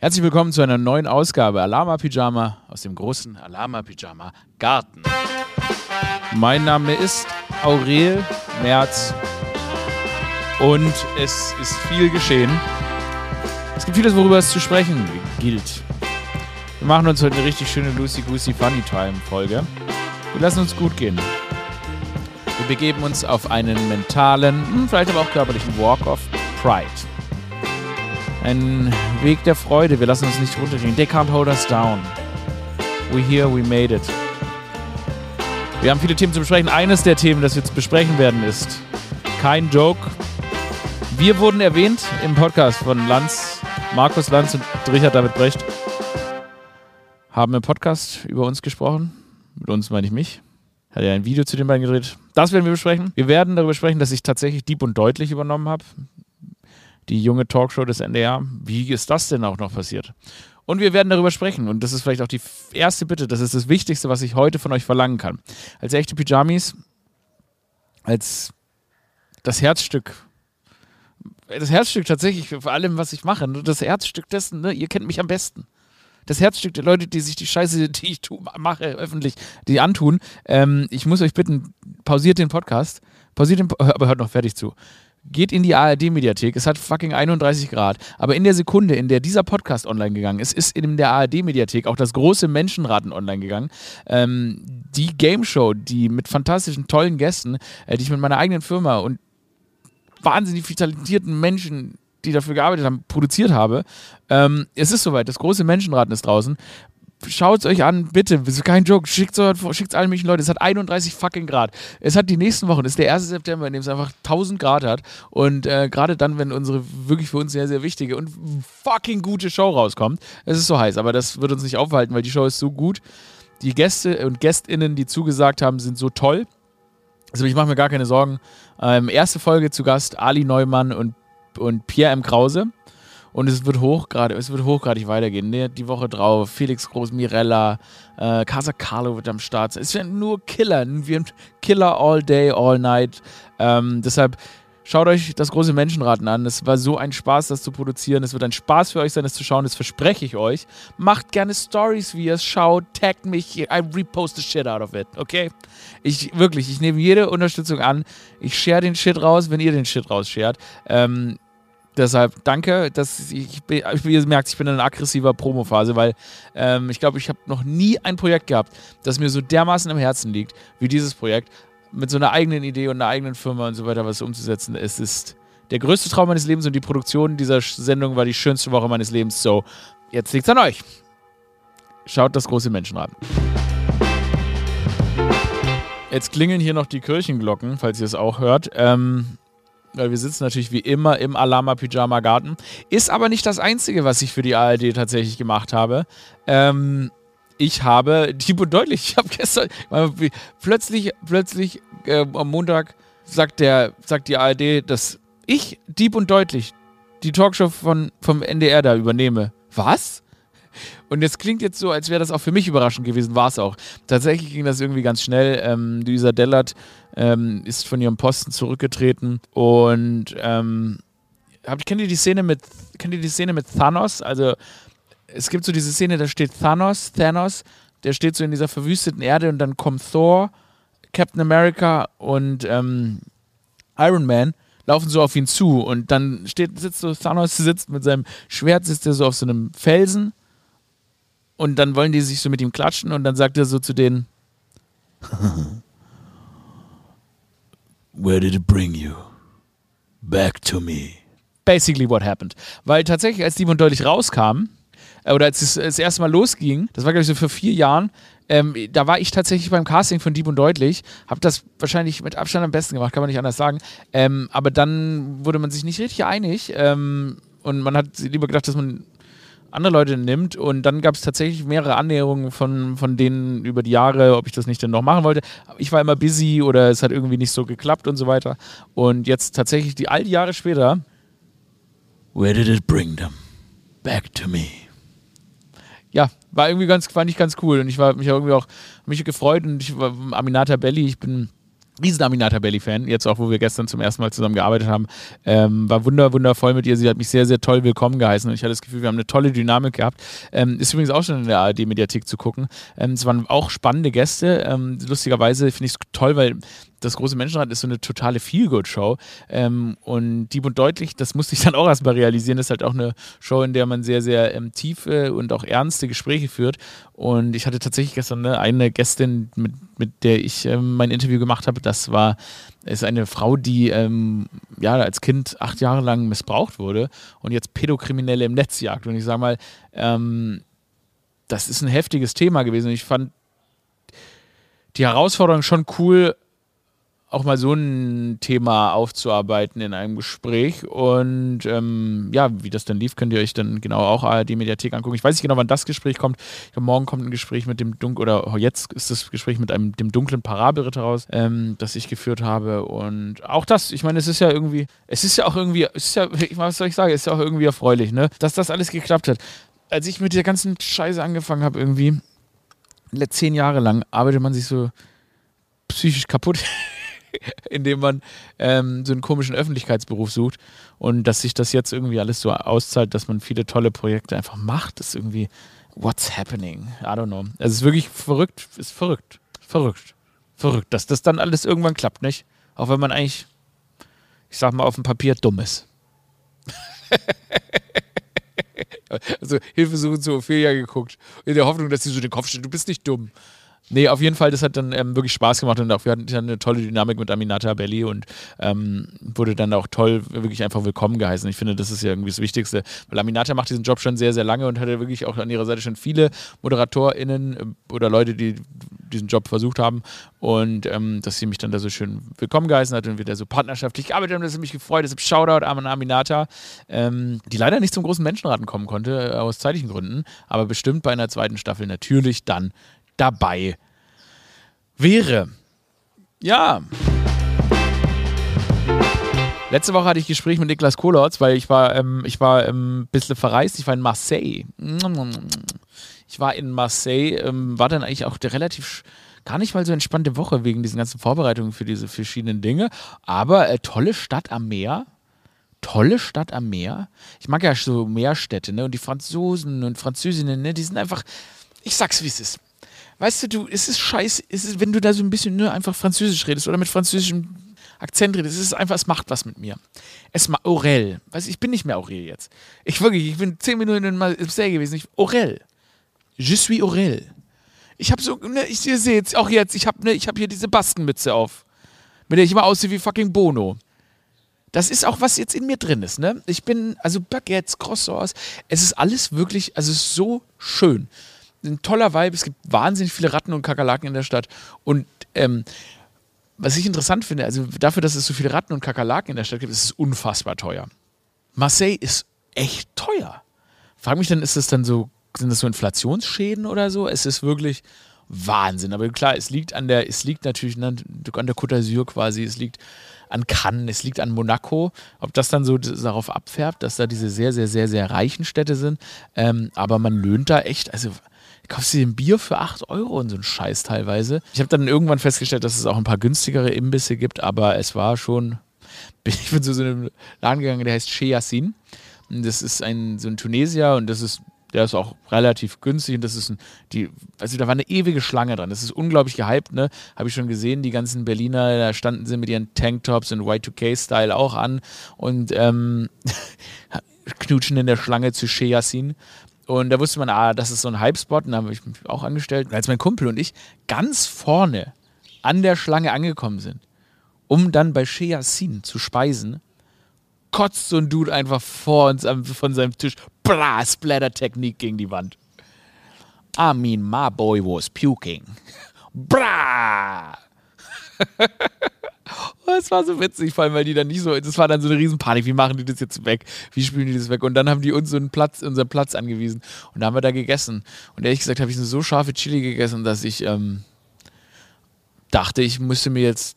Herzlich willkommen zu einer neuen Ausgabe Alama Pyjama aus dem großen Alama Pyjama Garten. Mein Name ist Aurel Merz und es ist viel geschehen. Es gibt vieles, worüber es zu sprechen gilt. Wir machen uns heute eine richtig schöne Lucy Goosey Funny Time Folge. Wir lassen uns gut gehen. Wir begeben uns auf einen mentalen, hm, vielleicht aber auch körperlichen Walk of Pride. Ein Weg der Freude. Wir lassen uns nicht runtergehen. They can't hold us down. We here, we made it. Wir haben viele Themen zu besprechen. Eines der Themen, das wir jetzt besprechen werden, ist kein Joke. Wir wurden erwähnt im Podcast von Lanz, Markus Lanz und Richard David Brecht. Haben im Podcast über uns gesprochen. Mit uns meine ich mich. Hat ja ein Video zu den beiden gedreht. Das werden wir besprechen. Wir werden darüber sprechen, dass ich tatsächlich Dieb und Deutlich übernommen habe die junge Talkshow des NDR. Wie ist das denn auch noch passiert? Und wir werden darüber sprechen. Und das ist vielleicht auch die erste Bitte. Das ist das Wichtigste, was ich heute von euch verlangen kann. Als echte Pyjamis, als das Herzstück, das Herzstück tatsächlich vor allem, was ich mache, das Herzstück dessen, ne, ihr kennt mich am besten. Das Herzstück der Leute, die sich die Scheiße, die ich tu, mache, öffentlich, die antun. Ähm, ich muss euch bitten, pausiert den Podcast, pausiert den, aber hört noch fertig zu geht in die ARD-Mediathek. Es hat fucking 31 Grad. Aber in der Sekunde, in der dieser Podcast online gegangen ist, ist in der ARD-Mediathek auch das große Menschenraten online gegangen. Ähm, die Game Show, die mit fantastischen, tollen Gästen, äh, die ich mit meiner eigenen Firma und wahnsinnig viel talentierten Menschen die dafür gearbeitet haben, produziert habe. Ähm, es ist soweit, das große Menschenraten ist draußen schaut es euch an, bitte. Kein Joke. Schickt es allen möglichen Leuten. Es hat 31 fucking Grad. Es hat die nächsten Wochen, es ist der 1. September, in dem es einfach 1000 Grad hat. Und äh, gerade dann, wenn unsere wirklich für uns sehr, sehr wichtige und fucking gute Show rauskommt, es ist so heiß. Aber das wird uns nicht aufhalten, weil die Show ist so gut. Die Gäste und GästInnen, die zugesagt haben, sind so toll. Also ich mache mir gar keine Sorgen. Ähm, erste Folge zu Gast Ali Neumann und, und Pierre M. Krause. Und es wird hochgradig, es wird hochgradig weitergehen. Die Woche drauf, Felix Groß, Mirella, äh, Casa Carlo wird am Start sein. Es werden nur Killer. Wir haben Killer all day, all night. Ähm, deshalb schaut euch das große Menschenraten an. Es war so ein Spaß, das zu produzieren. Es wird ein Spaß für euch sein, das zu schauen. Das verspreche ich euch. Macht gerne Stories, wie ihr es schaut. Taggt mich. I repost the shit out of it. Okay? Ich wirklich, ich nehme jede Unterstützung an. Ich share den Shit raus, wenn ihr den Shit rausshared. Ähm, Deshalb danke, dass ich, wie ihr merkt, ich bin in einer aggressiver Promophase, weil ähm, ich glaube, ich habe noch nie ein Projekt gehabt, das mir so dermaßen im Herzen liegt wie dieses Projekt, mit so einer eigenen Idee und einer eigenen Firma und so weiter was umzusetzen. Es ist der größte Traum meines Lebens und die Produktion dieser Sendung war die schönste Woche meines Lebens. So, jetzt liegt's an euch. Schaut das große Menschenrad. Jetzt klingeln hier noch die Kirchenglocken, falls ihr es auch hört. Ähm, weil wir sitzen natürlich wie immer im Alama Pyjama Garten. Ist aber nicht das Einzige, was ich für die ARD tatsächlich gemacht habe. Ähm, ich habe und deutlich, ich habe gestern plötzlich, plötzlich äh, am Montag sagt, der, sagt die ARD, dass ich Dieb und deutlich die Talkshow von, vom NDR da übernehme. Was? Und es klingt jetzt so, als wäre das auch für mich überraschend gewesen, war es auch. Tatsächlich ging das irgendwie ganz schnell. Ähm, Luisa Dellert ähm, ist von ihrem Posten zurückgetreten und ähm, habt, kennt ihr die Szene mit kennt ihr die Szene mit Thanos? Also es gibt so diese Szene, da steht Thanos, Thanos, der steht so in dieser verwüsteten Erde und dann kommt Thor, Captain America und ähm, Iron Man laufen so auf ihn zu und dann steht, sitzt so Thanos sitzt mit seinem Schwert, sitzt er so auf so einem Felsen und dann wollen die sich so mit ihm klatschen und dann sagt er so zu denen Where did it bring you? Back to me. Basically what happened. Weil tatsächlich, als Dieb und Deutlich rauskam, äh, oder als es das erste Mal losging, das war glaube ich so vor vier Jahren, ähm, da war ich tatsächlich beim Casting von Dieb und Deutlich, habe das wahrscheinlich mit Abstand am besten gemacht, kann man nicht anders sagen. Ähm, aber dann wurde man sich nicht richtig einig ähm, und man hat lieber gedacht, dass man andere Leute nimmt. Und dann gab es tatsächlich mehrere Annäherungen von, von denen über die Jahre, ob ich das nicht denn noch machen wollte. Ich war immer busy oder es hat irgendwie nicht so geklappt und so weiter. Und jetzt tatsächlich die all die Jahre später. Where did it bring them? Back to me. Ja, war irgendwie ganz, fand ich ganz cool. Und ich war mich irgendwie auch mich gefreut und ich war Aminata Belli, ich bin riesen Aminata Belly-Fan, jetzt auch, wo wir gestern zum ersten Mal zusammen gearbeitet haben. Ähm, war wunder, wundervoll mit ihr. Sie hat mich sehr, sehr toll willkommen geheißen und ich hatte das Gefühl, wir haben eine tolle Dynamik gehabt. Ähm, ist übrigens auch schon in der ARD-Mediathek zu gucken. Ähm, es waren auch spannende Gäste. Ähm, lustigerweise finde ich es toll, weil das große Menschenrad ist so eine totale Feelgood-Show. Ähm, und Dieb und Deutlich, das musste ich dann auch erstmal realisieren, ist halt auch eine Show, in der man sehr, sehr ähm, tiefe und auch ernste Gespräche führt. Und ich hatte tatsächlich gestern ne, eine Gästin, mit, mit der ich ähm, mein Interview gemacht habe. Das war ist eine Frau, die ähm, ja, als Kind acht Jahre lang missbraucht wurde und jetzt Pädokriminelle im Netz jagt. Und ich sage mal, ähm, das ist ein heftiges Thema gewesen. Und ich fand die Herausforderung schon cool, auch mal so ein Thema aufzuarbeiten in einem Gespräch. Und ähm, ja, wie das dann lief, könnt ihr euch dann genau auch ARD Mediathek angucken. Ich weiß nicht genau, wann das Gespräch kommt. Glaube, morgen kommt ein Gespräch mit dem dunklen, oder jetzt ist das Gespräch mit einem dem dunklen Parabelritter raus, ähm, das ich geführt habe. Und auch das, ich meine, es ist ja irgendwie, es ist ja auch irgendwie, es ist ja, was soll ich sagen, es ist ja auch irgendwie erfreulich, ne? Dass das alles geklappt hat. Als ich mit der ganzen Scheiße angefangen habe, irgendwie, zehn Jahre lang arbeitet man sich so psychisch kaputt. indem man ähm, so einen komischen Öffentlichkeitsberuf sucht und dass sich das jetzt irgendwie alles so auszahlt, dass man viele tolle Projekte einfach macht, ist irgendwie what's happening? I don't know. Es ist wirklich verrückt, ist verrückt, verrückt, verrückt, dass das dann alles irgendwann klappt, nicht? Auch wenn man eigentlich, ich sag mal, auf dem Papier dumm ist. also Hilfesuchen zu Ophelia geguckt, in der Hoffnung, dass sie so den Kopf steht, du bist nicht dumm. Nee, auf jeden Fall, das hat dann ähm, wirklich Spaß gemacht und auch wir hatten eine tolle Dynamik mit Aminata Belli und ähm, wurde dann auch toll, wirklich einfach willkommen geheißen. Ich finde, das ist ja irgendwie das Wichtigste, weil Aminata macht diesen Job schon sehr, sehr lange und hatte wirklich auch an ihrer Seite schon viele ModeratorInnen äh, oder Leute, die diesen Job versucht haben und ähm, dass sie mich dann da so schön willkommen geheißen hat und wir da so partnerschaftlich gearbeitet haben, das hat mich gefreut. Deshalb Shoutout an Aminata, ähm, die leider nicht zum großen Menschenraten kommen konnte, äh, aus zeitlichen Gründen, aber bestimmt bei einer zweiten Staffel natürlich dann dabei wäre. Ja. Letzte Woche hatte ich Gespräch mit Niklas Kohlotz, weil ich war, ähm, ich war ähm, ein bisschen verreist. Ich war in Marseille. Ich war in Marseille, ähm, war dann eigentlich auch relativ gar nicht mal so entspannte Woche wegen diesen ganzen Vorbereitungen für diese verschiedenen Dinge. Aber äh, tolle Stadt am Meer. Tolle Stadt am Meer. Ich mag ja so Meerstädte, ne? Und die Franzosen und Französinnen, ne? Die sind einfach, ich sag's wie es ist weißt du, du, es ist scheiße, es ist, wenn du da so ein bisschen nur einfach Französisch redest oder mit französischem Akzent redest, es ist einfach, es macht was mit mir. Es macht Aurel. Weißt du, ich bin nicht mehr Aurel jetzt. Ich wirklich, ich bin zehn Minuten in Marseille gewesen. Ich, Aurel. Je suis Aurel. Ich habe so, ne, ich, ihr seht auch jetzt, ich habe ne, hab hier diese Baskenmütze auf. Mit der ich immer aussehe wie fucking Bono. Das ist auch, was jetzt in mir drin ist, ne? Ich bin, also Baguettes, Croissants, es ist alles wirklich, also es ist so schön ein toller Vibe. Es gibt wahnsinnig viele Ratten und Kakerlaken in der Stadt. Und ähm, was ich interessant finde, also dafür, dass es so viele Ratten und Kakerlaken in der Stadt gibt, ist es unfassbar teuer. Marseille ist echt teuer. Frag mich dann, ist es dann so, sind das so Inflationsschäden oder so? Es ist wirklich Wahnsinn. Aber klar, es liegt an der, es liegt natürlich an der Côte d'Azur quasi, es liegt an Cannes, es liegt an Monaco. Ob das dann so darauf abfärbt, dass da diese sehr, sehr, sehr, sehr reichen Städte sind. Ähm, aber man löhnt da echt, also kaufst du dir ein Bier für 8 Euro und so ein Scheiß teilweise. Ich habe dann irgendwann festgestellt, dass es auch ein paar günstigere Imbisse gibt, aber es war schon. Ich bin zu so einem Laden gegangen, der heißt Sheyasin. Das ist ein so ein Tunesier und das ist der ist auch relativ günstig und das ist ein, die, also da war eine ewige Schlange dran. Das ist unglaublich gehypt, ne? Habe ich schon gesehen, die ganzen Berliner, da standen sie mit ihren Tanktops und Y2K-Style auch an und ähm, knutschen in der Schlange zu Sheyasin. Und da wusste man, ah, das ist so ein Hype-Spot. Und da habe ich mich auch angestellt. Und als mein Kumpel und ich ganz vorne an der Schlange angekommen sind, um dann bei Sheasin zu speisen, kotzt so ein Dude einfach vor uns von seinem Tisch. Bla, Splatter-Technik gegen die Wand. I mean, my boy was puking. Bra! Oh, es war so witzig, vor allem, weil die dann nicht so, das war dann so eine Riesenpanik, wie machen die das jetzt weg? Wie spielen die das weg? Und dann haben die uns so einen Platz, unseren Platz angewiesen. Und da haben wir da gegessen. Und ehrlich gesagt habe ich so scharfe Chili gegessen, dass ich ähm, dachte, ich müsste mir jetzt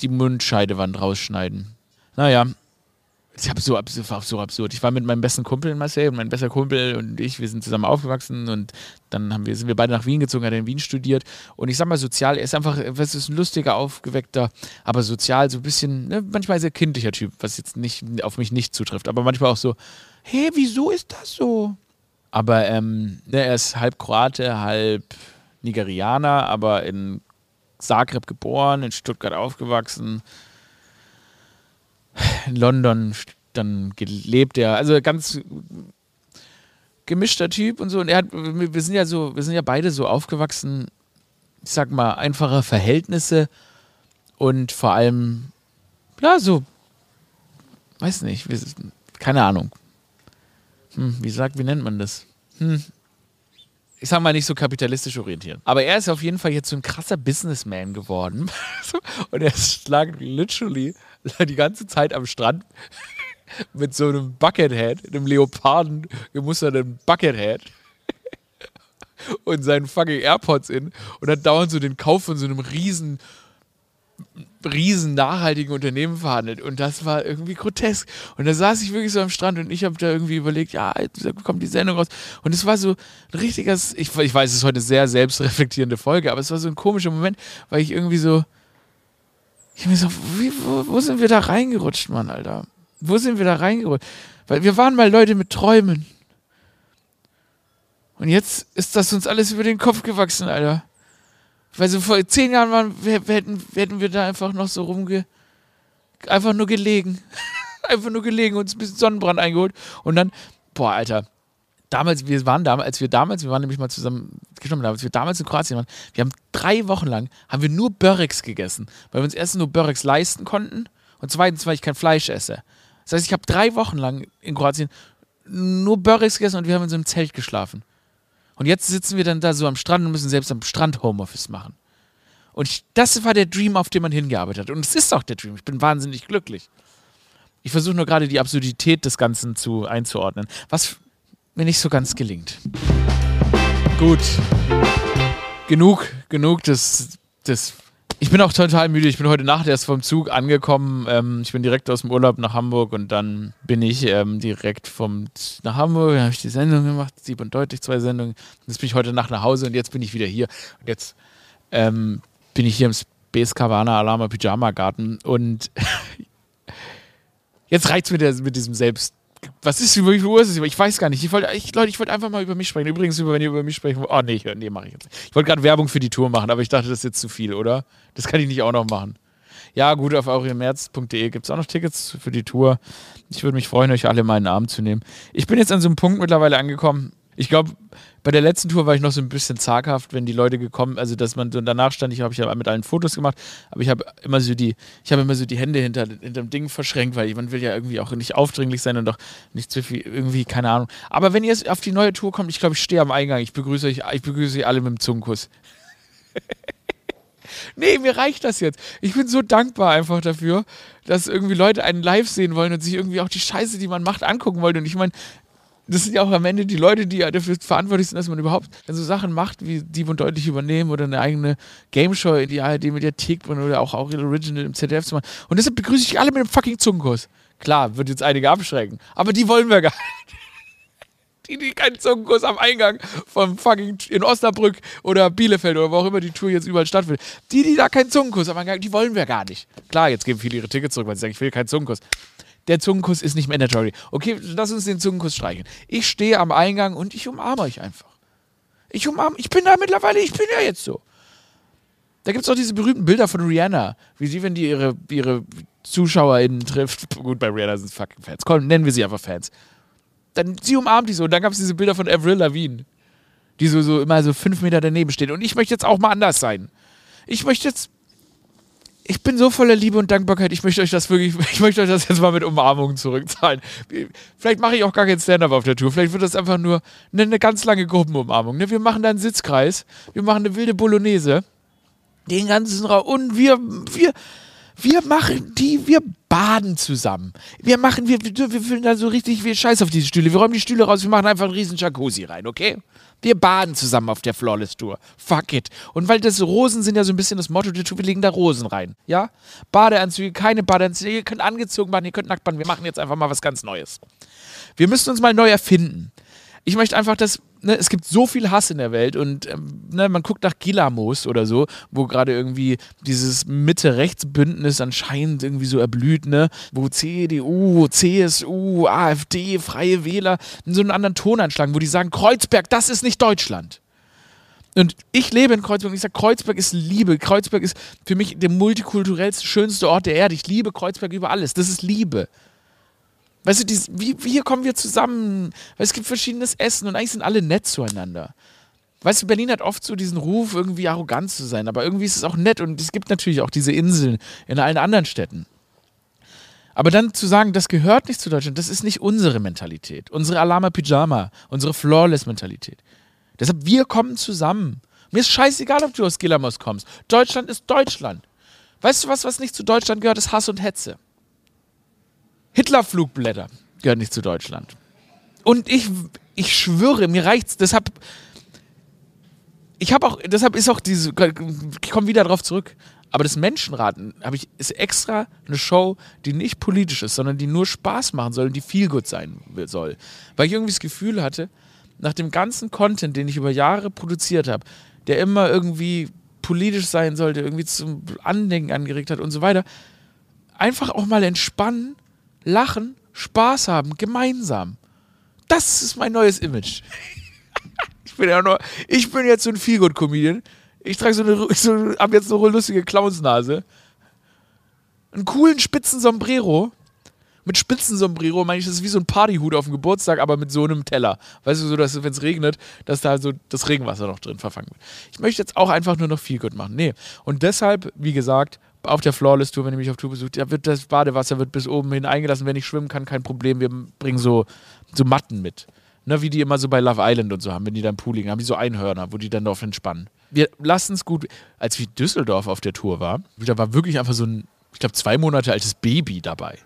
die Mundscheidewand rausschneiden. Naja, ich habe so absurd, war so absurd. Ich war mit meinem besten Kumpel in Marseille und mein bester Kumpel und ich, wir sind zusammen aufgewachsen und dann haben wir, sind wir beide nach Wien gezogen, hat in Wien studiert. Und ich sag mal, sozial, er ist einfach, was ist ein lustiger, aufgeweckter, aber sozial so ein bisschen, ne, manchmal sehr kindlicher Typ, was jetzt nicht auf mich nicht zutrifft, aber manchmal auch so, hey, wieso ist das so? Aber ähm, ne, er ist halb Kroate, halb Nigerianer, aber in Zagreb geboren, in Stuttgart aufgewachsen in London dann gelebt, er. Also ganz gemischter Typ und so. Und er hat, wir sind ja so, wir sind ja beide so aufgewachsen, ich sag mal, einfache Verhältnisse und vor allem, ja, so, weiß nicht, keine Ahnung. Hm, wie sagt, wie nennt man das? Hm. Ich sag mal nicht so kapitalistisch orientiert. Aber er ist auf jeden Fall jetzt so ein krasser Businessman geworden. und er lag literally die ganze Zeit am Strand mit so einem Buckethead, einem Leoparden gemusterten Buckethead und seinen fucking AirPods in und hat dauernd so den Kauf von so einem riesen riesen nachhaltigen Unternehmen verhandelt. Und das war irgendwie grotesk. Und da saß ich wirklich so am Strand und ich habe da irgendwie überlegt, ja, jetzt kommt die Sendung raus. Und es war so ein richtiges, ich, ich weiß, es ist heute eine sehr selbstreflektierende Folge, aber es war so ein komischer Moment, weil ich irgendwie so ich mir so, wie, wo, wo sind wir da reingerutscht, Mann, Alter? Wo sind wir da reingerutscht? Weil wir waren mal Leute mit Träumen. Und jetzt ist das uns alles über den Kopf gewachsen, Alter. Weil so vor zehn Jahren waren, wir, wir hätten, hätten wir da einfach noch so rumge. Einfach nur gelegen. einfach nur gelegen, uns ein bisschen Sonnenbrand eingeholt. Und dann, boah, Alter, damals, wir waren damals, als wir damals, wir waren nämlich mal zusammen, als wir damals in Kroatien waren, wir haben drei Wochen lang, haben wir nur Börrex gegessen, weil wir uns erstens nur Börrex leisten konnten und zweitens, weil ich kein Fleisch esse. Das heißt, ich habe drei Wochen lang in Kroatien nur Börrex gegessen und wir haben in so einem Zelt geschlafen. Und jetzt sitzen wir dann da so am Strand und müssen selbst am Strand Homeoffice machen. Und ich, das war der Dream, auf den man hingearbeitet hat. Und es ist auch der Dream. Ich bin wahnsinnig glücklich. Ich versuche nur gerade die Absurdität des Ganzen zu einzuordnen. Was mir nicht so ganz gelingt. Gut. Genug, genug des, des. Ich bin auch total müde. Ich bin heute Nacht erst vom Zug angekommen. Ähm, ich bin direkt aus dem Urlaub nach Hamburg und dann bin ich ähm, direkt vom nach Hamburg. Da habe ich die Sendung gemacht, sieb und deutlich zwei Sendungen. Jetzt bin ich heute Nacht nach Hause und jetzt bin ich wieder hier. Und jetzt ähm, bin ich hier im Space Cabana Alama Pyjama Garten und jetzt reizt mir mit diesem Selbst was ist, wie viel Uhr ist es? Ich weiß gar nicht. Ich wollte, ich, Leute, ich wollte einfach mal über mich sprechen. Übrigens, wenn ihr über mich sprechen wollt. Oh, nee, nee, mache ich jetzt nicht. Ich wollte gerade Werbung für die Tour machen, aber ich dachte, das ist jetzt zu viel, oder? Das kann ich nicht auch noch machen. Ja, gut, auf auriemärz.de gibt es auch noch Tickets für die Tour. Ich würde mich freuen, euch alle in meinen Arm zu nehmen. Ich bin jetzt an so einem Punkt mittlerweile angekommen. Ich glaube, bei der letzten Tour war ich noch so ein bisschen zaghaft, wenn die Leute gekommen, also dass man so danach stand, ich habe ich hab mit allen Fotos gemacht, aber ich habe immer so die, ich habe immer so die Hände hinter, dem Ding verschränkt, weil man will ja irgendwie auch nicht aufdringlich sein und auch nicht zu viel, irgendwie, keine Ahnung. Aber wenn ihr auf die neue Tour kommt, ich glaube, ich stehe am Eingang, ich begrüße euch, ich begrüße euch alle mit dem Zungenkuss. nee, mir reicht das jetzt. Ich bin so dankbar einfach dafür, dass irgendwie Leute einen live sehen wollen und sich irgendwie auch die Scheiße, die man macht, angucken wollen. Und ich meine, das sind ja auch am Ende die Leute, die ja dafür verantwortlich sind, dass man überhaupt so Sachen macht, wie die und deutlich übernehmen oder eine eigene Gameshow in die ARD-Mediathek bringen oder auch auch Original im ZDF zu machen. Und deshalb begrüße ich alle mit einem fucking Zungenkuss. Klar, wird jetzt einige abschrecken, aber die wollen wir gar nicht. Die, die keinen Zungenkuss am Eingang vom fucking in Osnabrück oder Bielefeld oder wo auch immer die Tour jetzt überall stattfindet. Die, die da keinen Zungenkuss am Eingang, die wollen wir gar nicht. Klar, jetzt geben viele ihre Tickets zurück, weil sie sagen, ich will keinen Zungenkuss der Zungenkuss ist nicht mandatory. Okay, lass uns den Zungenkuss streichen. Ich stehe am Eingang und ich umarme euch einfach. Ich umarme, ich bin da mittlerweile, ich bin ja jetzt so. Da gibt es auch diese berühmten Bilder von Rihanna, wie sie, wenn die ihre, ihre ZuschauerInnen trifft. Gut, bei Rihanna sind es fucking Fans. Komm, nennen wir sie einfach Fans. Dann sie umarmt die so. Und dann gab es diese Bilder von Avril Lavigne, die so, so immer so fünf Meter daneben steht. Und ich möchte jetzt auch mal anders sein. Ich möchte jetzt ich bin so voller Liebe und Dankbarkeit. Ich möchte euch das wirklich, ich möchte euch das jetzt mal mit Umarmungen zurückzahlen. Vielleicht mache ich auch gar kein Stand-up auf der Tour. Vielleicht wird das einfach nur eine, eine ganz lange Gruppenumarmung. Ne? Wir machen da einen Sitzkreis. Wir machen eine wilde Bolognese. Den ganzen Raum. Und wir, wir, Wir machen die, wir baden zusammen. Wir machen, wir, wir, wir fühlen da so richtig, wir scheiß auf diese Stühle. Wir räumen die Stühle raus, wir machen einfach einen riesen Jacuzzi rein, okay? Wir baden zusammen auf der Flawless Tour. Fuck it. Und weil das Rosen sind ja so ein bisschen das Motto der Tour, wir legen da Rosen rein. Ja? Badeanzüge, keine Badeanzüge, ihr könnt angezogen machen, ihr könnt nackt baden. Wir machen jetzt einfach mal was ganz Neues. Wir müssen uns mal neu erfinden. Ich möchte einfach, dass ne, es gibt so viel Hass in der Welt und ähm, ne, man guckt nach Gilamos oder so, wo gerade irgendwie dieses Mitte-Rechts-Bündnis anscheinend irgendwie so erblüht, ne, wo CDU, CSU, AfD, Freie Wähler so einen anderen Ton anschlagen, wo die sagen, Kreuzberg, das ist nicht Deutschland. Und ich lebe in Kreuzberg und ich sage, Kreuzberg ist Liebe. Kreuzberg ist für mich der multikulturellste, schönste Ort der Erde. Ich liebe Kreuzberg über alles. Das ist Liebe. Weißt du, dies, wie, wie hier kommen wir zusammen? Weil es gibt verschiedenes Essen und eigentlich sind alle nett zueinander. Weißt du, Berlin hat oft so diesen Ruf, irgendwie arrogant zu sein, aber irgendwie ist es auch nett und es gibt natürlich auch diese Inseln in allen anderen Städten. Aber dann zu sagen, das gehört nicht zu Deutschland, das ist nicht unsere Mentalität, unsere Alama Pyjama, unsere Flawless-Mentalität. Deshalb, wir kommen zusammen. Mir ist scheißegal, ob du aus Gilamos kommst. Deutschland ist Deutschland. Weißt du was, was nicht zu Deutschland gehört, ist Hass und Hetze. Hitlerflugblätter gehören nicht zu Deutschland. Und ich, ich schwöre, mir reicht's. Deshalb, ich habe auch, deshalb ist auch diese, ich komme wieder darauf zurück. Aber das Menschenraten habe ich, ist extra eine Show, die nicht politisch ist, sondern die nur Spaß machen soll und die viel gut sein soll. Weil ich irgendwie das Gefühl hatte, nach dem ganzen Content, den ich über Jahre produziert habe, der immer irgendwie politisch sein sollte, irgendwie zum Andenken angeregt hat und so weiter, einfach auch mal entspannen lachen, Spaß haben, gemeinsam. Das ist mein neues Image. ich bin ja nur, ich bin jetzt so ein Feelgood-Comedian. Ich trage so eine, so, hab jetzt so eine lustige Clownsnase. Einen coolen spitzen Sombrero. Mit spitzen Sombrero meine ich, das ist wie so ein Partyhut auf dem Geburtstag, aber mit so einem Teller. Weißt du, so, dass wenn es regnet, dass da so das Regenwasser noch drin verfangen wird. Ich möchte jetzt auch einfach nur noch Feelgood machen. Nee. Und deshalb, wie gesagt, auf der Flawless Tour, wenn ihr mich auf Tour besucht, da wird das Badewasser wird bis oben hin eingelassen. Wenn ich schwimmen kann, kein Problem. Wir bringen so, so Matten mit. Ne, wie die immer so bei Love Island und so haben, wenn die dann Pool liegen, haben die so Einhörner, wo die dann drauf entspannen. Wir lassen es gut. Als wie Düsseldorf auf der Tour war, da war wirklich einfach so ein, ich glaube, zwei Monate altes Baby dabei.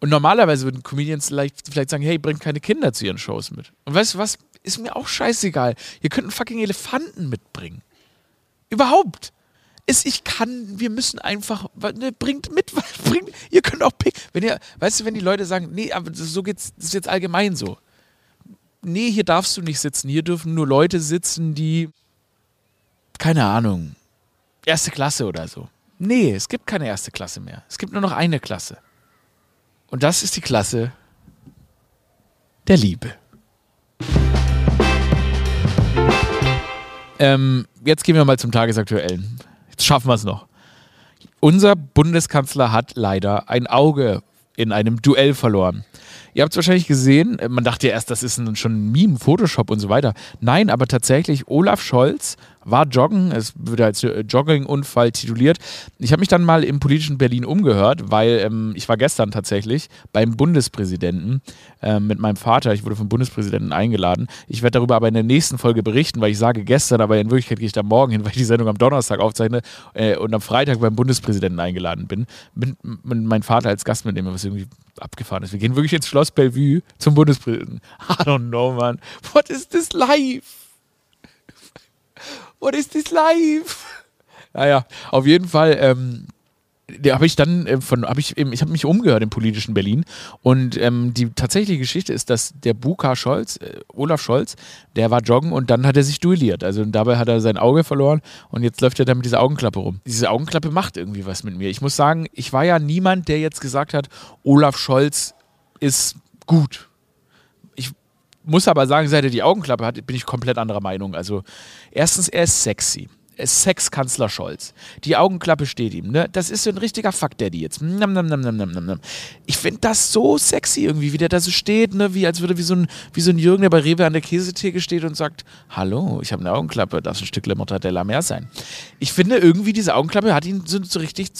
Und normalerweise würden Comedians vielleicht, vielleicht sagen, hey, bringt keine Kinder zu ihren Shows mit. Und weißt du was? Ist mir auch scheißegal. Ihr könnt einen fucking Elefanten mitbringen. Überhaupt ist, ich kann, wir müssen einfach, ne, bringt mit, bringt, ihr könnt auch picken. Wenn ihr, weißt du, wenn die Leute sagen, nee, aber so geht's, das ist jetzt allgemein so. Nee, hier darfst du nicht sitzen. Hier dürfen nur Leute sitzen, die, keine Ahnung, erste Klasse oder so. Nee, es gibt keine erste Klasse mehr. Es gibt nur noch eine Klasse. Und das ist die Klasse der Liebe. Ähm, jetzt gehen wir mal zum Tagesaktuellen. Schaffen wir es noch. Unser Bundeskanzler hat leider ein Auge in einem Duell verloren. Ihr habt es wahrscheinlich gesehen, man dachte ja erst, das ist ein, schon ein Meme, Photoshop und so weiter. Nein, aber tatsächlich, Olaf Scholz war joggen, es wird als äh, Joggingunfall tituliert. Ich habe mich dann mal im politischen Berlin umgehört, weil ähm, ich war gestern tatsächlich beim Bundespräsidenten äh, mit meinem Vater. Ich wurde vom Bundespräsidenten eingeladen. Ich werde darüber aber in der nächsten Folge berichten, weil ich sage gestern, aber in Wirklichkeit gehe ich da morgen hin, weil ich die Sendung am Donnerstag aufzeichne äh, und am Freitag beim Bundespräsidenten eingeladen bin. Mit, mit meinem Vater als Gast mitnehmen, was irgendwie abgefahren ist. Wir gehen wirklich ins Schloss Bellevue zum Bundespräsidenten. I don't know, man. What is this life? What is this life? Naja, auf jeden Fall. Ähm, da habe ich dann äh, von, habe ich ich habe mich umgehört im politischen Berlin und ähm, die tatsächliche Geschichte ist, dass der Buka Scholz, äh, Olaf Scholz, der war joggen und dann hat er sich duelliert. Also dabei hat er sein Auge verloren und jetzt läuft er da mit dieser Augenklappe rum. Diese Augenklappe macht irgendwie was mit mir. Ich muss sagen, ich war ja niemand, der jetzt gesagt hat, Olaf Scholz ist gut. Muss aber sagen, seit er die Augenklappe hat, bin ich komplett anderer Meinung. Also erstens, er ist sexy. Sexkanzler Scholz. Die Augenklappe steht ihm. Ne? Das ist so ein richtiger Fuck-Daddy jetzt. Nam, nam, nam, nam, nam, nam. Ich finde das so sexy irgendwie, wie der da so steht, ne? wie als würde wie so, ein, wie so ein Jürgen, der bei Rewe an der Käsetheke steht und sagt, hallo, ich habe eine Augenklappe, darf ein Stück Mortadella mehr sein. Ich finde irgendwie, diese Augenklappe hat ihn so, so richtig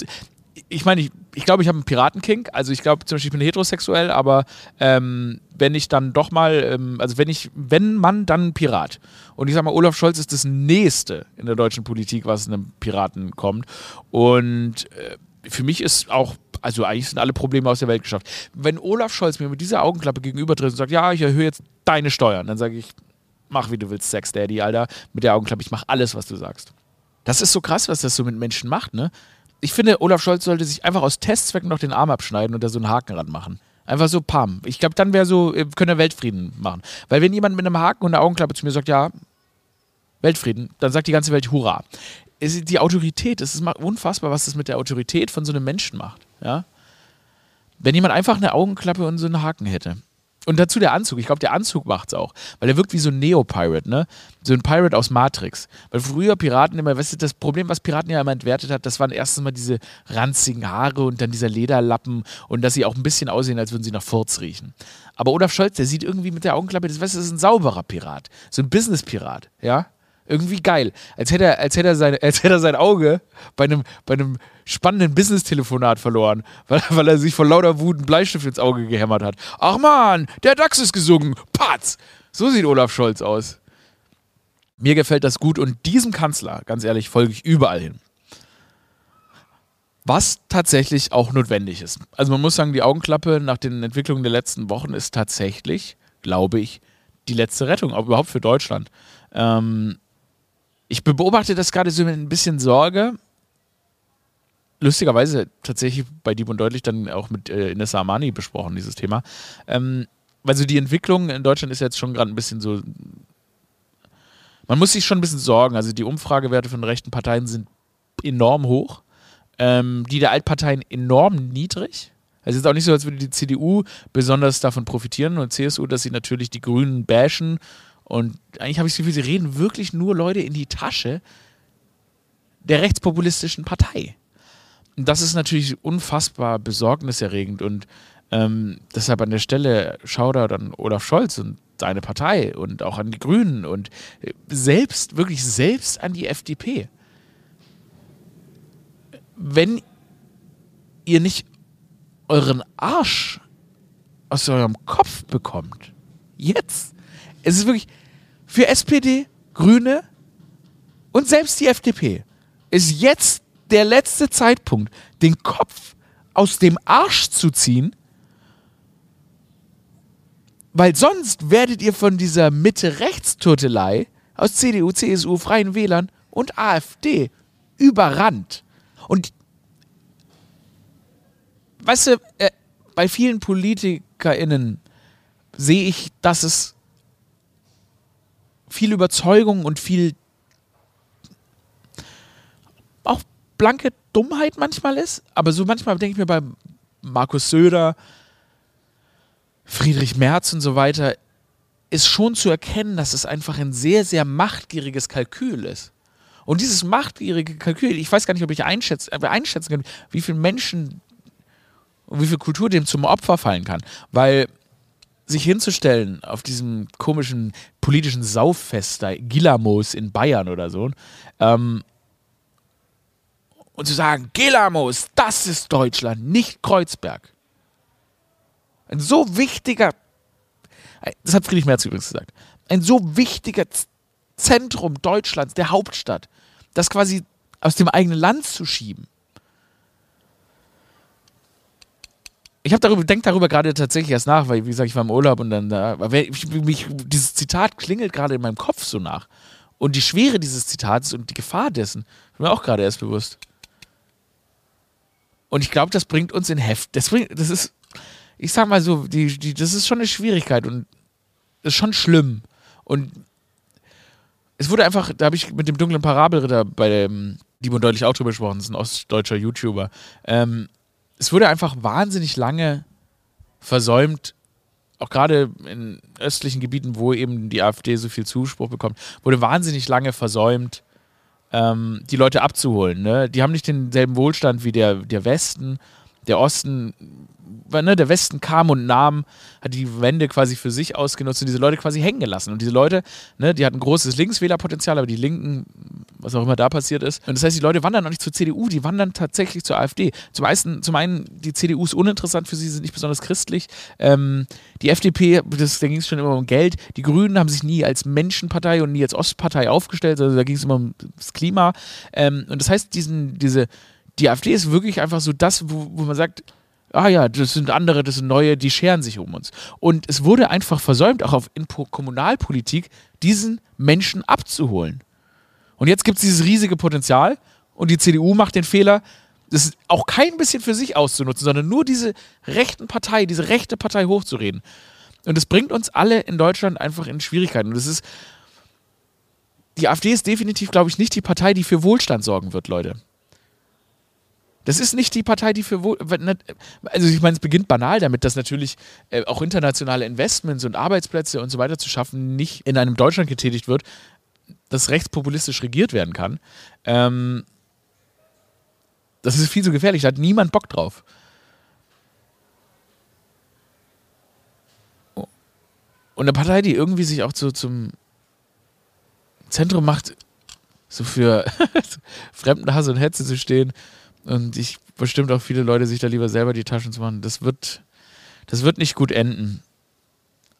ich meine, ich, ich glaube, ich habe einen Piratenkink. Also ich glaube zum Beispiel, ich bin heterosexuell, aber ähm, wenn ich dann doch mal, ähm, also wenn ich, wenn man, dann Pirat. Und ich sag mal, Olaf Scholz ist das Nächste in der deutschen Politik, was einem Piraten kommt. Und äh, für mich ist auch, also eigentlich sind alle Probleme aus der Welt geschafft. Wenn Olaf Scholz mir mit dieser Augenklappe gegenübertritt und sagt, ja, ich erhöhe jetzt deine Steuern, dann sage ich, mach wie du willst, Sex Daddy, Alter, mit der Augenklappe, ich mach alles, was du sagst. Das ist so krass, was das so mit Menschen macht, ne? Ich finde, Olaf Scholz sollte sich einfach aus Testzwecken noch den Arm abschneiden und da so einen Haken ranmachen. Einfach so, pam. Ich glaube, dann wäre so, äh, könnte er Weltfrieden machen. Weil wenn jemand mit einem Haken und einer Augenklappe zu mir sagt, ja, Weltfrieden, dann sagt die ganze Welt Hurra. Die Autorität, es ist unfassbar, was das mit der Autorität von so einem Menschen macht. Ja? Wenn jemand einfach eine Augenklappe und so einen Haken hätte. Und dazu der Anzug. Ich glaube, der Anzug macht es auch. Weil er wirkt wie so ein Neo-Pirate, ne? So ein Pirate aus Matrix. Weil früher Piraten immer, weißt du, das Problem, was Piraten ja immer entwertet hat, das waren erstens mal diese ranzigen Haare und dann dieser Lederlappen und dass sie auch ein bisschen aussehen, als würden sie nach Furz riechen. Aber Olaf Scholz, der sieht irgendwie mit der Augenklappe, das, weißt du, das ist ein sauberer Pirat. So ein Business-Pirat, ja? Irgendwie geil. Als hätte er, als hätte er, seine, als hätte er sein Auge bei einem, bei einem spannenden Business-Telefonat verloren, weil, weil er sich vor lauter Wut einen Bleistift ins Auge gehämmert hat. Ach man, der DAX ist gesungen. Patz! So sieht Olaf Scholz aus. Mir gefällt das gut und diesem Kanzler, ganz ehrlich, folge ich überall hin. Was tatsächlich auch notwendig ist. Also man muss sagen, die Augenklappe nach den Entwicklungen der letzten Wochen ist tatsächlich, glaube ich, die letzte Rettung, auch überhaupt für Deutschland. Ähm, ich beobachte das gerade so mit ein bisschen Sorge. Lustigerweise tatsächlich bei Dieb und Deutlich dann auch mit äh, Inessa Amani besprochen, dieses Thema. Ähm, also die Entwicklung in Deutschland ist jetzt schon gerade ein bisschen so. Man muss sich schon ein bisschen sorgen. Also die Umfragewerte von rechten Parteien sind enorm hoch. Ähm, die der Altparteien enorm niedrig. Also es ist auch nicht so, als würde die CDU besonders davon profitieren und CSU, dass sie natürlich die Grünen bashen und eigentlich habe ich das Gefühl, sie reden wirklich nur Leute in die Tasche der rechtspopulistischen Partei. Und das ist natürlich unfassbar besorgniserregend und ähm, deshalb an der Stelle Schauder dann Olaf Scholz und seine Partei und auch an die Grünen und äh, selbst, wirklich selbst an die FDP. Wenn ihr nicht euren Arsch aus eurem Kopf bekommt, jetzt, es ist wirklich, für SPD, Grüne und selbst die FDP ist jetzt der letzte Zeitpunkt, den Kopf aus dem Arsch zu ziehen, weil sonst werdet ihr von dieser Mitte-Rechts-Turtelei aus CDU, CSU, Freien Wählern und AfD überrannt. Und weißt du, äh, bei vielen PolitikerInnen sehe ich, dass es viel Überzeugung und viel auch blanke Dummheit manchmal ist. Aber so manchmal denke ich mir bei Markus Söder, Friedrich Merz und so weiter, ist schon zu erkennen, dass es einfach ein sehr, sehr machtgieriges Kalkül ist. Und dieses machtgierige Kalkül, ich weiß gar nicht, ob ich einschätzen, äh, einschätzen kann, wie viele Menschen und wie viel Kultur dem zum Opfer fallen kann. Weil sich hinzustellen auf diesem komischen politischen Sauffest da, Gilamos in Bayern oder so, ähm, und zu sagen, Gilamos, das ist Deutschland, nicht Kreuzberg. Ein so wichtiger, das hat Friedrich Merz übrigens gesagt, ein so wichtiger Zentrum Deutschlands, der Hauptstadt, das quasi aus dem eigenen Land zu schieben. Ich habe darüber, denke darüber gerade tatsächlich erst nach, weil, wie gesagt, ich war im Urlaub und dann da, ich, mich, dieses Zitat klingelt gerade in meinem Kopf so nach. Und die Schwere dieses Zitats und die Gefahr dessen, ist mir auch gerade erst bewusst. Und ich glaube, das bringt uns in Heft. Das, bringt, das ist, ich sag mal so, die, die, das ist schon eine Schwierigkeit und das ist schon schlimm. Und es wurde einfach, da habe ich mit dem dunklen Parabelritter bei dem Dieb und deutlich auch drüber gesprochen, das ist ein ostdeutscher YouTuber. Ähm, es wurde einfach wahnsinnig lange versäumt, auch gerade in östlichen Gebieten, wo eben die AfD so viel Zuspruch bekommt, wurde wahnsinnig lange versäumt, ähm, die Leute abzuholen. Ne? Die haben nicht denselben Wohlstand wie der, der Westen. Der Osten, ne, der Westen kam und nahm, hat die Wende quasi für sich ausgenutzt und diese Leute quasi hängen gelassen. Und diese Leute, ne, die hatten großes Linkswählerpotenzial, aber die Linken was auch immer da passiert ist. Und das heißt, die Leute wandern noch nicht zur CDU, die wandern tatsächlich zur AfD. Zum, meisten, zum einen, die CDU ist uninteressant für sie, sind nicht besonders christlich. Ähm, die FDP, das, da ging es schon immer um Geld. Die Grünen haben sich nie als Menschenpartei und nie als Ostpartei aufgestellt, also da ging es immer um das Klima. Ähm, und das heißt, diesen, diese, die AfD ist wirklich einfach so das, wo, wo man sagt, ah ja, das sind andere, das sind neue, die scheren sich um uns. Und es wurde einfach versäumt, auch auf in Kommunalpolitik, diesen Menschen abzuholen. Und jetzt gibt es dieses riesige Potenzial und die CDU macht den Fehler, das auch kein bisschen für sich auszunutzen, sondern nur diese rechten Partei, diese rechte Partei hochzureden. Und das bringt uns alle in Deutschland einfach in Schwierigkeiten. Und das ist, die AfD ist definitiv, glaube ich, nicht die Partei, die für Wohlstand sorgen wird, Leute. Das ist nicht die Partei, die für Wohl. Also, ich meine, es beginnt banal damit, dass natürlich äh, auch internationale Investments und Arbeitsplätze und so weiter zu schaffen nicht in einem Deutschland getätigt wird, das rechtspopulistisch regiert werden kann. Ähm, das ist viel zu gefährlich, da hat niemand Bock drauf. Und eine Partei, die irgendwie sich auch zu, zum Zentrum macht, so für Fremdenhass und Hetze zu stehen und ich bestimmt auch viele Leute sich da lieber selber die Taschen zu machen, das wird, das wird nicht gut enden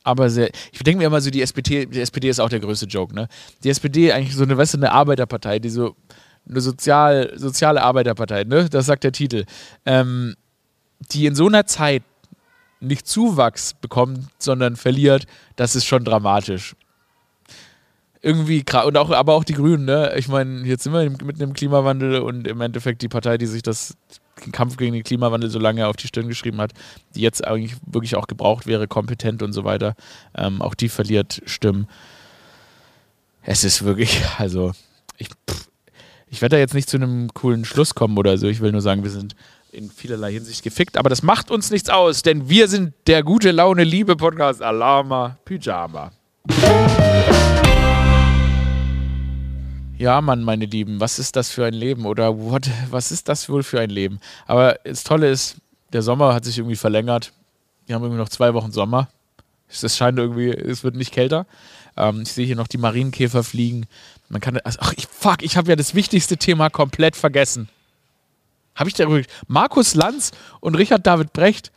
aber sehr. Ich denke mir immer so, die SPD, die SPD ist auch der größte Joke, ne? Die SPD eigentlich so eine, weißt du, eine Arbeiterpartei, die so eine sozial, soziale Arbeiterpartei, ne? Das sagt der Titel. Ähm, die in so einer Zeit nicht Zuwachs bekommt, sondern verliert, das ist schon dramatisch. Irgendwie, und auch, aber auch die Grünen, ne? Ich meine, jetzt sind wir mitten im Klimawandel und im Endeffekt die Partei, die sich das Kampf gegen den Klimawandel so lange auf die Stirn geschrieben hat, die jetzt eigentlich wirklich auch gebraucht wäre, kompetent und so weiter, ähm, auch die verliert Stimmen. Es ist wirklich, also, ich, ich werde da jetzt nicht zu einem coolen Schluss kommen oder so. Ich will nur sagen, wir sind in vielerlei Hinsicht gefickt, aber das macht uns nichts aus, denn wir sind der gute Laune Liebe Podcast Alama Pyjama. Ja, Mann, meine Lieben, was ist das für ein Leben? Oder what, was ist das wohl für ein Leben? Aber das Tolle ist, der Sommer hat sich irgendwie verlängert. Wir haben irgendwie noch zwei Wochen Sommer. Es scheint irgendwie, es wird nicht kälter. Ähm, ich sehe hier noch die Marienkäfer fliegen. Man kann, also, ach, ich, fuck, ich habe ja das wichtigste Thema komplett vergessen. Habe ich darüber. Markus Lanz und Richard David Brecht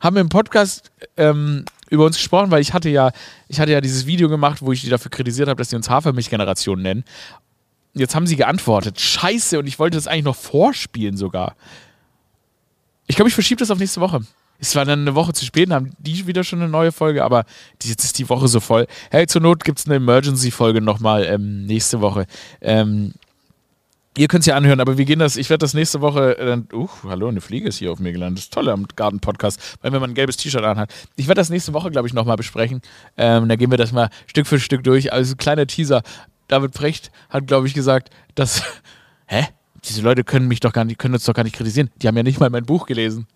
haben im Podcast ähm, über uns gesprochen, weil ich hatte ja, ich hatte ja dieses Video gemacht, wo ich die dafür kritisiert habe, dass sie uns Hafermilchgeneration nennen. Jetzt haben sie geantwortet. Scheiße, und ich wollte das eigentlich noch vorspielen sogar. Ich glaube, ich verschiebe das auf nächste Woche. Es war dann eine Woche zu spät, dann haben die wieder schon eine neue Folge, aber jetzt ist die Woche so voll. Hey, zur Not gibt es eine Emergency-Folge nochmal ähm, nächste Woche. Ähm, ihr könnt es ja anhören, aber wir gehen das, ich werde das nächste Woche dann, uh, hallo, eine Fliege ist hier auf mir gelandet. Das ist toll am Garten-Podcast, weil wenn man ein gelbes T-Shirt anhat. Ich werde das nächste Woche, glaube ich, nochmal besprechen. Ähm, da gehen wir das mal Stück für Stück durch. Also ein kleiner Teaser. David Brecht hat, glaube ich, gesagt, dass, hä? Diese Leute können mich doch gar nicht, können uns doch gar nicht kritisieren. Die haben ja nicht mal mein Buch gelesen.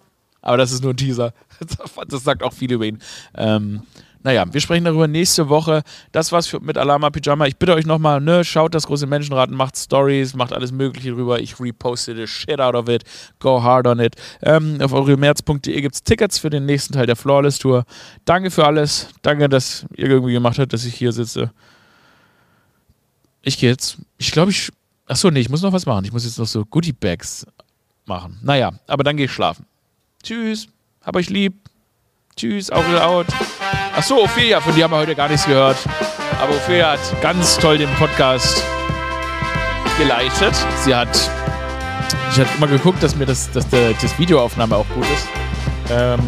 Aber das ist nur ein Teaser. Das sagt auch viel über ihn. Ähm, naja, wir sprechen darüber nächste Woche. Das war's für, mit Alama Pyjama. Ich bitte euch nochmal, ne, schaut das große Menschenraten, macht Stories, macht alles Mögliche drüber. Ich reposte the shit out of it. Go hard on it. Ähm, auf euremärz.de gibt es Tickets für den nächsten Teil der Flawless Tour. Danke für alles. Danke, dass ihr irgendwie gemacht habt, dass ich hier sitze. Ich gehe jetzt. Ich glaube, ich. Achso, nee, ich muss noch was machen. Ich muss jetzt noch so Goodie Bags machen. Naja, aber dann gehe ich schlafen. Tschüss. Hab euch lieb. Tschüss, Aurel out. Achso, Ophelia, von dir haben wir heute gar nichts gehört. Aber Ophelia hat ganz toll den Podcast geleitet. Sie hat. Ich habe immer geguckt, dass mir das, dass der, das Videoaufnahme auch gut ist. Ähm,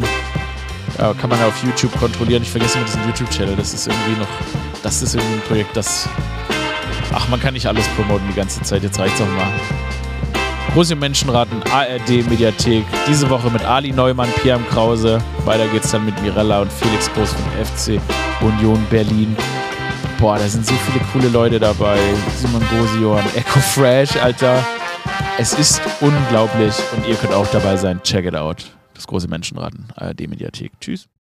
ja, kann man ja auf YouTube kontrollieren. Ich vergesse immer diesen YouTube-Channel. Das ist irgendwie noch. Das ist irgendwie ein Projekt, das Ach, man kann nicht alles promoten die ganze Zeit. Jetzt reicht's auch mal. Große Menschenraten, ARD Mediathek. Diese Woche mit Ali Neumann, Pierre Krause. Weiter geht's dann mit Mirella und Felix Groß vom FC Union Berlin. Boah, da sind so viele coole Leute dabei. Simon Gosion, Echo Fresh, Alter. Es ist unglaublich und ihr könnt auch dabei sein. Check it out. Das große Menschenraten, ARD Mediathek. Tschüss.